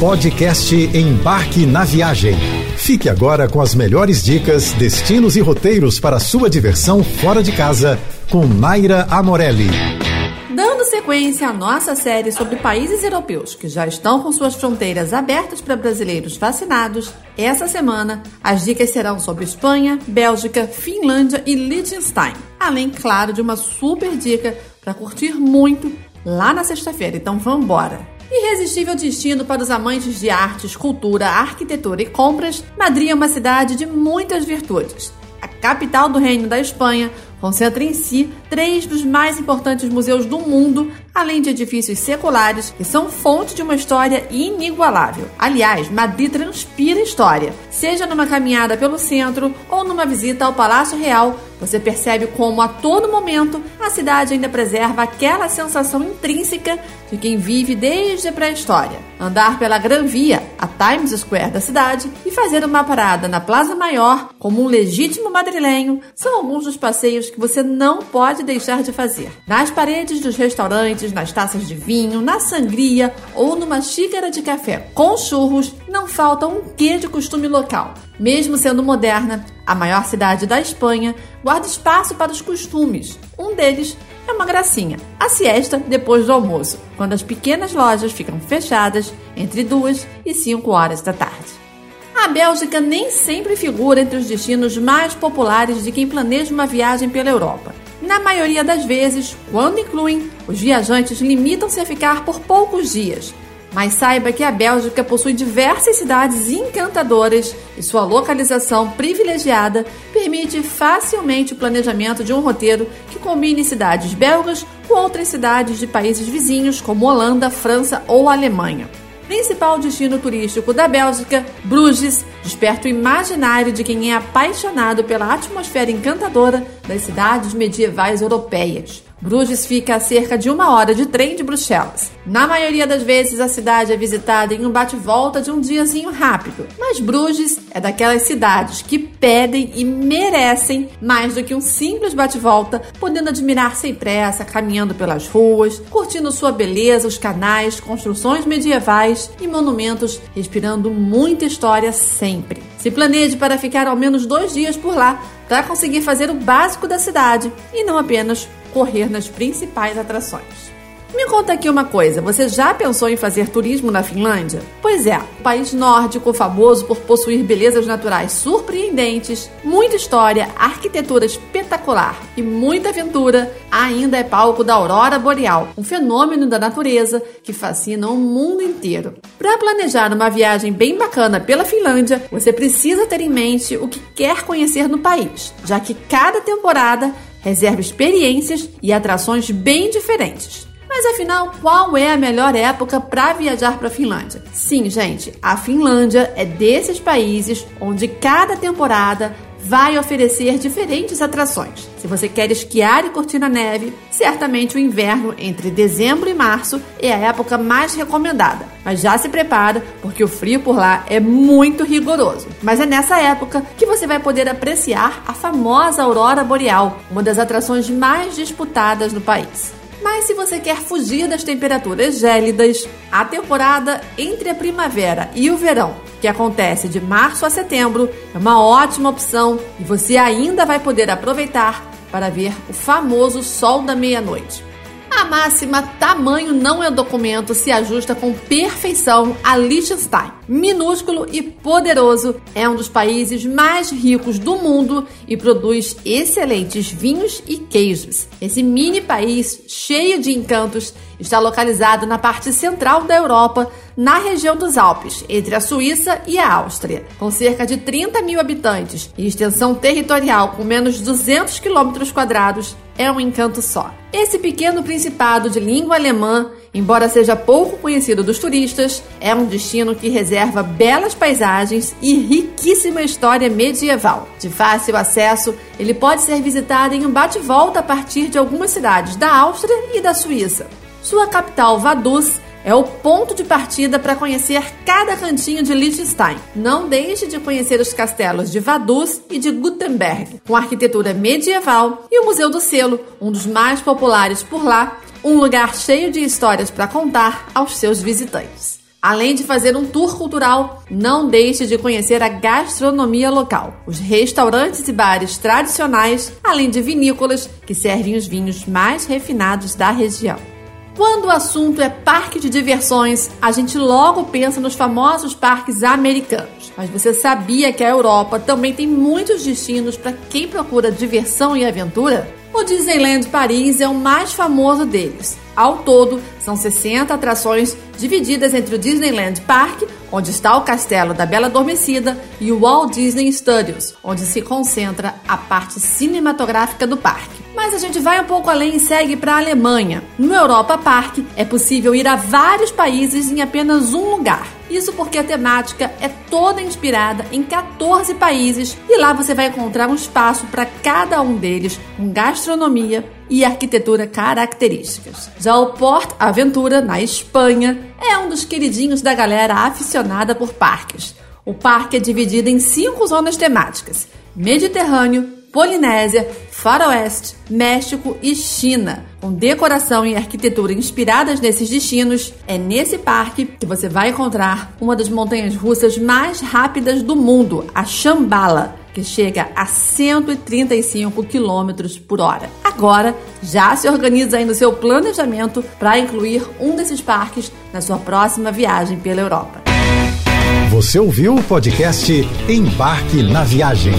Podcast Embarque na Viagem. Fique agora com as melhores dicas, destinos e roteiros para sua diversão fora de casa com Naira Amorelli. Dando sequência à nossa série sobre países europeus que já estão com suas fronteiras abertas para brasileiros vacinados, essa semana as dicas serão sobre Espanha, Bélgica, Finlândia e Liechtenstein. Além, claro, de uma super dica para curtir muito lá na sexta-feira. Então vamos embora! Irresistível destino para os amantes de artes, cultura, arquitetura e compras, Madrid é uma cidade de muitas virtudes. A capital do Reino da Espanha concentra em si três dos mais importantes museus do mundo, além de edifícios seculares que são fonte de uma história inigualável. Aliás, Madrid transpira história. Seja numa caminhada pelo centro ou numa visita ao Palácio Real, você percebe como a todo momento a cidade ainda preserva aquela sensação intrínseca de quem vive desde a pré-história. Andar pela Gran Via, a Times Square da cidade, e fazer uma parada na Plaza Maior, como um legítimo madrilenho, são alguns dos passeios que você não pode deixar de fazer. Nas paredes dos restaurantes, nas taças de vinho, na sangria ou numa xícara de café com churros, não falta um quê de costume local. Mesmo sendo moderna, a maior cidade da Espanha guarda espaço para os costumes. Um deles é uma gracinha, a siesta depois do almoço, quando as pequenas lojas ficam fechadas entre 2 e 5 horas da tarde. A Bélgica nem sempre figura entre os destinos mais populares de quem planeja uma viagem pela Europa. Na maioria das vezes, quando incluem, os viajantes limitam-se a ficar por poucos dias, mas saiba que a Bélgica possui diversas cidades encantadoras e sua localização privilegiada permite facilmente o planejamento de um roteiro que combine cidades belgas com outras cidades de países vizinhos como Holanda, França ou Alemanha. Principal destino turístico da Bélgica, Bruges desperta o imaginário de quem é apaixonado pela atmosfera encantadora das cidades medievais europeias. Bruges fica a cerca de uma hora de trem de Bruxelas. Na maioria das vezes, a cidade é visitada em um bate-volta de um diazinho rápido. Mas Bruges é daquelas cidades que pedem e merecem mais do que um simples bate-volta, podendo admirar sem pressa, caminhando pelas ruas, curtindo sua beleza, os canais, construções medievais e monumentos, respirando muita história sempre. Se planeje para ficar ao menos dois dias por lá para conseguir fazer o básico da cidade e não apenas correr nas principais atrações. Me conta aqui uma coisa, você já pensou em fazer turismo na Finlândia? Pois é, país nórdico famoso por possuir belezas naturais surpreendentes, muita história, arquitetura espetacular e muita aventura, ainda é palco da aurora boreal, um fenômeno da natureza que fascina o mundo inteiro. Para planejar uma viagem bem bacana pela Finlândia, você precisa ter em mente o que quer conhecer no país, já que cada temporada reserva experiências e atrações bem diferentes. Mas afinal, qual é a melhor época para viajar para a Finlândia? Sim, gente, a Finlândia é desses países onde cada temporada vai oferecer diferentes atrações. Se você quer esquiar e curtir a neve, certamente o inverno entre dezembro e março é a época mais recomendada. Mas já se prepara, porque o frio por lá é muito rigoroso. Mas é nessa época que você vai poder apreciar a famosa aurora boreal, uma das atrações mais disputadas no país. Mas se você quer fugir das temperaturas gélidas, a temporada entre a primavera e o verão, que acontece de março a setembro, é uma ótima opção e você ainda vai poder aproveitar para ver o famoso sol da meia-noite. Máxima tamanho não é documento se ajusta com perfeição a Liechtenstein. Minúsculo e poderoso, é um dos países mais ricos do mundo e produz excelentes vinhos e queijos. Esse mini país, cheio de encantos, está localizado na parte central da Europa, na região dos Alpes, entre a Suíça e a Áustria. Com cerca de 30 mil habitantes e extensão territorial com menos de 200 quilômetros quadrados, é um encanto só. Esse pequeno principado de língua alemã, embora seja pouco conhecido dos turistas, é um destino que reserva belas paisagens e riquíssima história medieval. De fácil acesso, ele pode ser visitado em um bate-volta a partir de algumas cidades da Áustria e da Suíça. Sua capital, Vaduz, é o ponto de partida para conhecer cada cantinho de Liechtenstein. Não deixe de conhecer os castelos de Vaduz e de Gutenberg, com arquitetura medieval, e o Museu do Selo, um dos mais populares por lá, um lugar cheio de histórias para contar aos seus visitantes. Além de fazer um tour cultural, não deixe de conhecer a gastronomia local, os restaurantes e bares tradicionais, além de vinícolas que servem os vinhos mais refinados da região. Quando o assunto é parque de diversões, a gente logo pensa nos famosos parques americanos. Mas você sabia que a Europa também tem muitos destinos para quem procura diversão e aventura? O Disneyland Paris é o mais famoso deles. Ao todo, são 60 atrações divididas entre o Disneyland Park, onde está o Castelo da Bela Adormecida, e o Walt Disney Studios, onde se concentra a parte cinematográfica do parque. Mas a gente vai um pouco além e segue para a Alemanha. No Europa Park é possível ir a vários países em apenas um lugar. Isso porque a temática é toda inspirada em 14 países e lá você vai encontrar um espaço para cada um deles com gastronomia e arquitetura características. Já o Port Aventura, na Espanha, é um dos queridinhos da galera aficionada por parques. O parque é dividido em cinco zonas temáticas: Mediterrâneo, Polinésia, Faroeste, México e China. Com decoração e arquitetura inspiradas nesses destinos, é nesse parque que você vai encontrar uma das montanhas russas mais rápidas do mundo, a Shambhala, que chega a 135 km por hora. Agora, já se organiza aí no seu planejamento para incluir um desses parques na sua próxima viagem pela Europa. Você ouviu o podcast Embarque na Viagem.